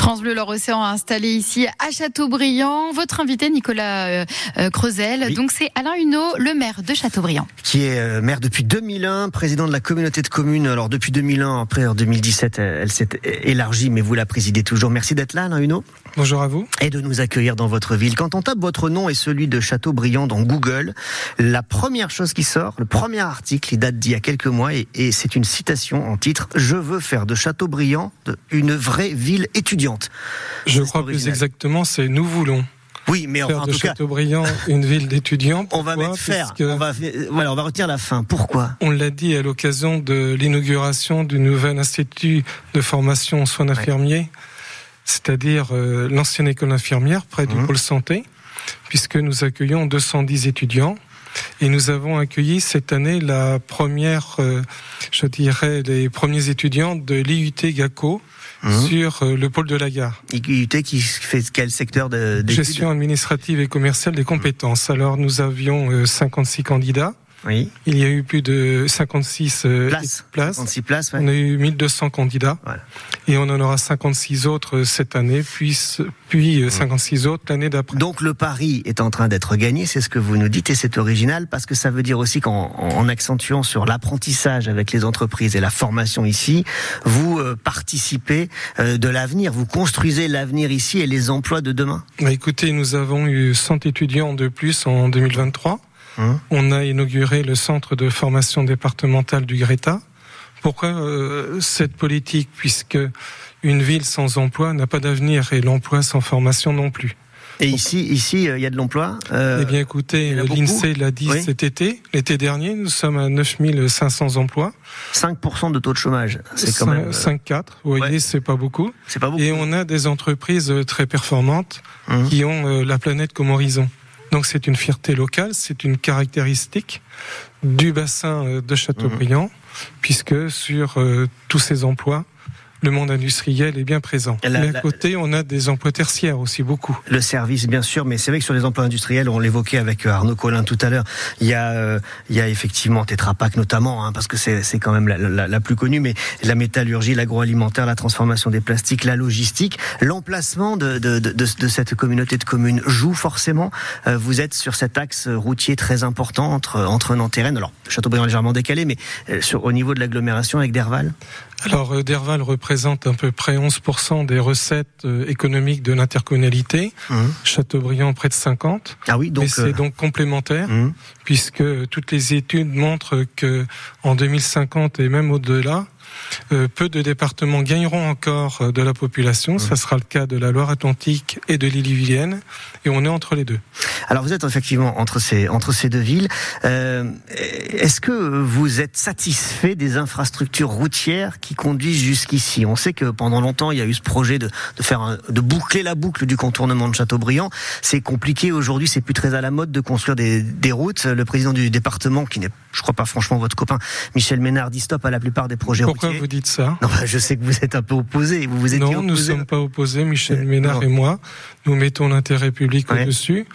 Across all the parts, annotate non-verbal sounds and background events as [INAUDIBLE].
France Bleu Loire-Océan installé ici à Châteaubriand. Votre invité, Nicolas euh, euh, Creusel, donc c'est Alain Huneau, le maire de Châteaubriand. Qui est euh, maire depuis 2001, président de la communauté de communes. Alors depuis 2001, après en 2017, elle s'est élargie, mais vous la présidez toujours. Merci d'être là, Alain Huneau. Bonjour à vous. Et de nous accueillir dans votre ville. Quand on tape votre nom et celui de Châteaubriand dans Google, la première chose qui sort, le premier article, il date d'il y a quelques mois et, et c'est une citation en titre Je veux faire de Châteaubriand une vraie ville étudiante. Je crois plus exactement, c'est nous voulons. Oui, mais faire en de cas, Châteaubriand une ville d'étudiants. [LAUGHS] on va mettre faire. On va, voilà, on va retenir la fin. Pourquoi? On l'a dit à l'occasion de l'inauguration du nouvel institut de formation en soins infirmiers, c'est-à-dire euh, l'ancienne école infirmière près du Mhm. pôle santé, puisque nous accueillons 210 étudiants. Et nous avons accueilli cette année la première, euh, je dirais, les premiers étudiants de l'IUT GACO Mhm. sur euh, le pôle de la gare. IUT qui fait quel secteur de Gestion administrative et commerciale des compétences. Alors nous avions euh, 56 candidats. Oui. Il y a eu plus de 56 euh, Place. places. 56 places. ouais. On a eu 1200 candidats. Voilà. Et on en aura 56 autres euh, cette année, puis, puis euh, 56 autres l'année d'après. Donc le pari est en train d'être gagné, c'est ce que vous nous dites et c'est original parce que ça veut dire aussi qu'en en accentuant sur l'apprentissage avec les entreprises et la formation ici, vous participez de l'avenir, vous construisez l'avenir ici et les emplois de demain. Bah, écoutez, nous avons eu 100 étudiants de plus en 2023. Hum. On a inauguré le centre de formation départementale du Greta. Pourquoi euh, cette politique Puisque une ville sans emploi n'a pas d'avenir et l'emploi sans formation non plus? Et ici, ici, euh, il y a de l'emploi. euh, eh bien, écoutez, l'INSEE l'a dit Oui. cet été. L'été dernier, nous sommes à 9500 emplois. 5% de taux de chômage, c'est quand même, euh, 5-4. Vous voyez, ouais. c'est pas beaucoup. c'est pas beaucoup. Et on a des entreprises très performantes Hum. qui ont euh, la planète comme horizon. Donc c'est une fierté locale, c'est une caractéristique du bassin euh, de Châteaubriand, Mmh. puisque sur euh, tous ces emplois, le monde industriel est bien présent. La- Mais à la- côté, on a des emplois tertiaires aussi, beaucoup. Le service, bien sûr, mais c'est vrai que sur les emplois industriels, on l'évoquait avec euh, Arnaud Collin tout à l'heure, il y a, euh, il y a effectivement Tetra Pak notamment, hein, parce que c'est c'est quand même la, la- la plus connue, mais la métallurgie, l'agroalimentaire, la transformation des plastiques, la logistique, l'emplacement de, de, de, de- cette communauté de communes joue forcément. Euh, vous êtes sur cet axe routier très important entre entre Nantes et Rennes. Alors Châteaubriand légèrement décalé, mais euh, sur, au niveau de l'agglomération avec Derval? Alors, euh, Derval représente à peu près 11% des recettes euh, économiques de l'intercommunalité. Hum. Chateaubriand, près de 50. Ah oui, donc. C'est euh, donc complémentaire. hum. puisque toutes les études montrent que en 2050 et même au-delà, peu de départements gagneront encore euh, de la population. Ça sera le cas de la Loire-Atlantique et de l'Ille-et-Vilaine, et on est entre les deux. Alors vous êtes effectivement entre ces entre ces deux villes. Euh, Est-ce que vous êtes satisfait des infrastructures routières qui conduisent jusqu'ici? On sait que pendant longtemps il y a eu ce projet de, de faire un- de boucler la boucle du contournement de Châteaubriand. C'est compliqué aujourd'hui, c'est plus très à la mode de construire des, des routes. Le président du département, qui n'est, je crois pas franchement votre copain, Michel Ménard, dit stop à la plupart des projets Pourquoi routiers. vous dites ça Non, bah, je sais que vous êtes un peu opposé. Vous vous Non, nous ne sommes pas opposés, Michel Euh, Ménard non. et moi. Nous mettons l'intérêt public Ouais. au-dessus,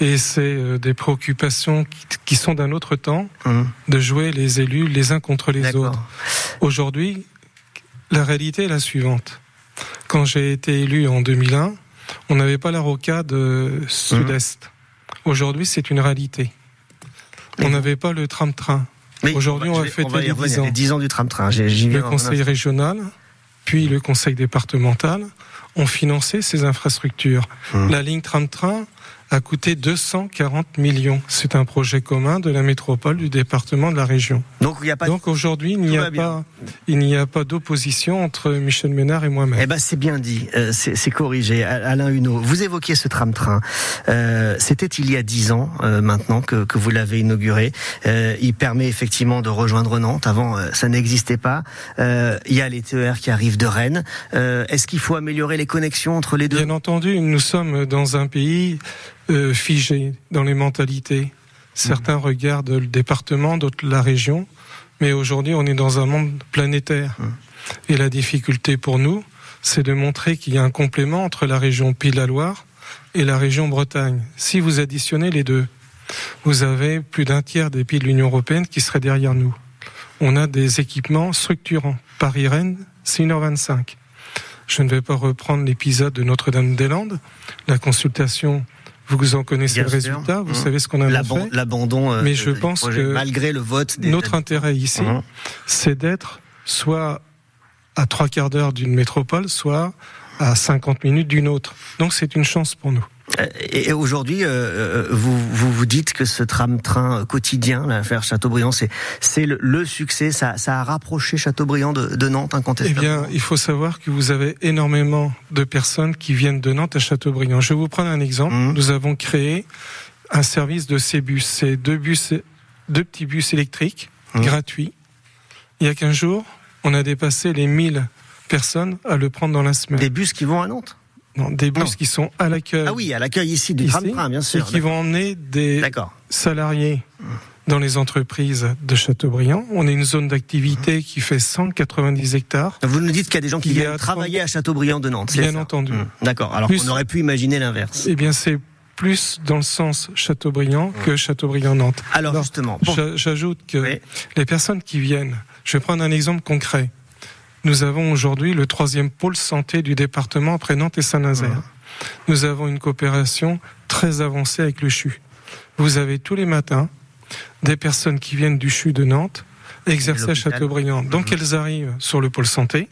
et c'est euh, des préoccupations qui, sont d'un autre temps, Hum, de jouer les élus les uns contre les autres. Aujourd'hui, la réalité est la suivante. Quand j'ai été élu en 2001, on n'avait pas la rocade sud-est. Aujourd'hui, c'est une réalité. On n'avait pas le tram-train. Oui, Aujourd'hui, on je va fêter va y les revenir, 10 ans. les 10 ans du tram-train. Le conseil régional, puis le conseil départemental ont financé ces infrastructures. Hum. La ligne tram-train a coûté 240 millions. C'est un projet commun de la métropole, du département, de la région. Donc il n'y a pas de Donc aujourd'hui, il n'y a pas, il n'y a pas d'opposition entre Michel Ménard et moi-même. Eh ben c'est bien dit, euh, c'est corrigé. Alain Huneau, vous évoquiez ce tram-train. Euh, C'était il y a dix ans euh, maintenant que, que vous l'avez inauguré. Il permet effectivement de rejoindre Nantes. Avant, ça n'existait pas. Il y a les TER qui arrivent de Rennes. Est-ce qu'il faut améliorer les connexions entre les deux? Bien entendu, nous sommes dans un pays euh, figé dans les mentalités. Certains regardent le département, d'autres la région, mais aujourd'hui on est dans un monde planétaire. Et la difficulté pour nous, c'est de montrer qu'il y a un complément entre la région Pays-de-la-Loire et la région Bretagne. Si vous additionnez les deux, vous avez plus d'un tiers des pays de l'Union européenne qui seraient derrière nous. On a des équipements structurants. Paris-Rennes, c'est 1h25. Je ne vais pas reprendre l'épisode de Notre-Dame-des-Landes, la consultation vous en connaissez le résultat, vous mmh. savez ce qu'on a fait. L'abandon. Euh, Mais je pense que malgré le vote, notre intérêt ici, mmh. c'est d'être soit à trois quarts d'heure d'une métropole, soit à 50 minutes d'une autre. Donc c'est une chance pour nous. Et aujourd'hui, euh, euh, vous, vous, vous dites que ce tram-train quotidien, l'affaire Chateaubriand, c'est c'est le, succès. Ça, ça a rapproché Chateaubriand de, de Nantes incontestablement. Eh bien, il faut savoir que vous avez énormément de personnes qui viennent de Nantes à Chateaubriand. Je vais vous prendre un exemple. Mmh. Nous avons créé un service de ces bus. C'est deux bus, deux petits bus électriques mmh. gratuits. Il y a 15 jours, on a dépassé les 1000 personnes à le prendre dans la semaine. Des bus qui vont à Nantes? Non, des bus qui sont à l'accueil. Ah oui, à l'accueil ici du tram-train, bien sûr. Et qui vont emmener des salariés dans les entreprises de Châteaubriand. On est une zone d'activité qui fait 190 hectares. Vous nous dites qu'il y a des gens qui viennent travailler à Châteaubriand de Nantes. Bien entendu. Mmh. D'accord. Alors on aurait pu imaginer l'inverse. Eh bien, c'est plus dans le sens Châteaubriand mmh. que Châteaubriand-Nantes. Alors, justement, j'ajoute que les personnes qui viennent, je vais prendre un exemple concret. Nous avons aujourd'hui le troisième pôle santé du département après Nantes et Saint-Nazaire. Nous avons une coopération très avancée avec le CHU. Vous avez tous les matins des personnes qui viennent du CHU de Nantes exercer à Châteaubriand. Donc mhm. elles arrivent sur le pôle santé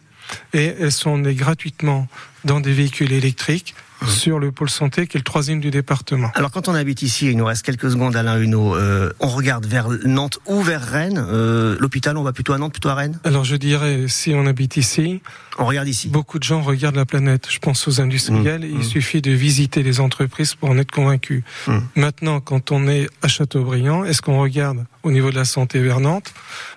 et elles sont nées gratuitement dans des véhicules électriques Mhm. sur le pôle santé, qui est le troisième du département. Alors quand on habite ici, il nous reste quelques secondes, Alain Huneau, euh, on regarde vers Nantes ou vers Rennes. Euh, L'hôpital, on va plutôt à Nantes, plutôt à Rennes Alors je dirais, si on habite ici, on regarde ici. Beaucoup de gens regardent la planète. Je pense aux industriels. Mhm. Il mhm. suffit de visiter les entreprises pour en être convaincu. Maintenant, quand on est à Châteaubriand, est-ce qu'on regarde au niveau de la santé vers Nantes?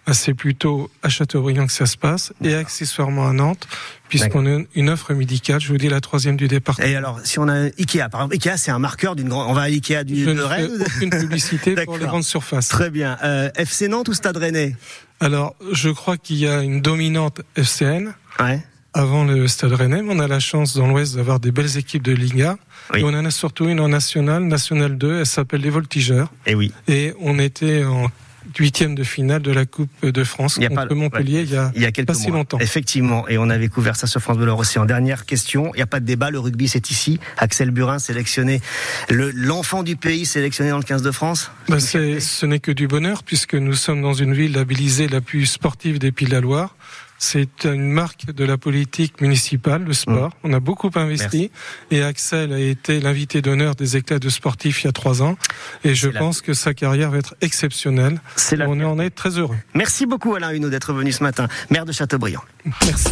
Ben, C'est plutôt à Châteaubriand que ça se passe et accessoirement à Nantes puisqu'on a une offre médicale, je vous dis la troisième du département. Et alors, si on a Ikea, par exemple, Ikea, c'est un marqueur d'une grande. On va à Ikea du je ne fais aucune publicité [LAUGHS] pour les grandes surfaces. Très bien. Euh, FC Nantes ou Stade Rennais? Alors, je crois qu'il y a une dominante FCN. Ouais. Avant le Stade Rennais, mais on a la chance dans l'Ouest d'avoir des belles équipes de Liga. Et on en a surtout une en nationale, nationale 2, elle s'appelle les Voltigeurs. Et oui. Et on était en huitième de finale de la Coupe de France il y a contre pas, Montpellier il, y a, il y a quelques pas si longtemps. Effectivement, et on avait couvert ça sur France Bleu aussi. En dernière question, il n'y a pas de débat, le rugby c'est ici. Axel Burin sélectionné, l'enfant du pays sélectionné dans le 15 de France. Bah ce n'est que du bonheur puisque nous sommes dans une ville labellisée la plus sportive des Pays de la Loire. C'est une marque de la politique municipale, le sport. Mmh. On a beaucoup investi et Axel a été l'invité d'honneur des éclats de sportifs il y a trois ans. Et je pense que sa carrière va être exceptionnelle. On en est très heureux. Merci beaucoup Alain Huneau d'être venu ce matin, maire de Châteaubriand. Merci.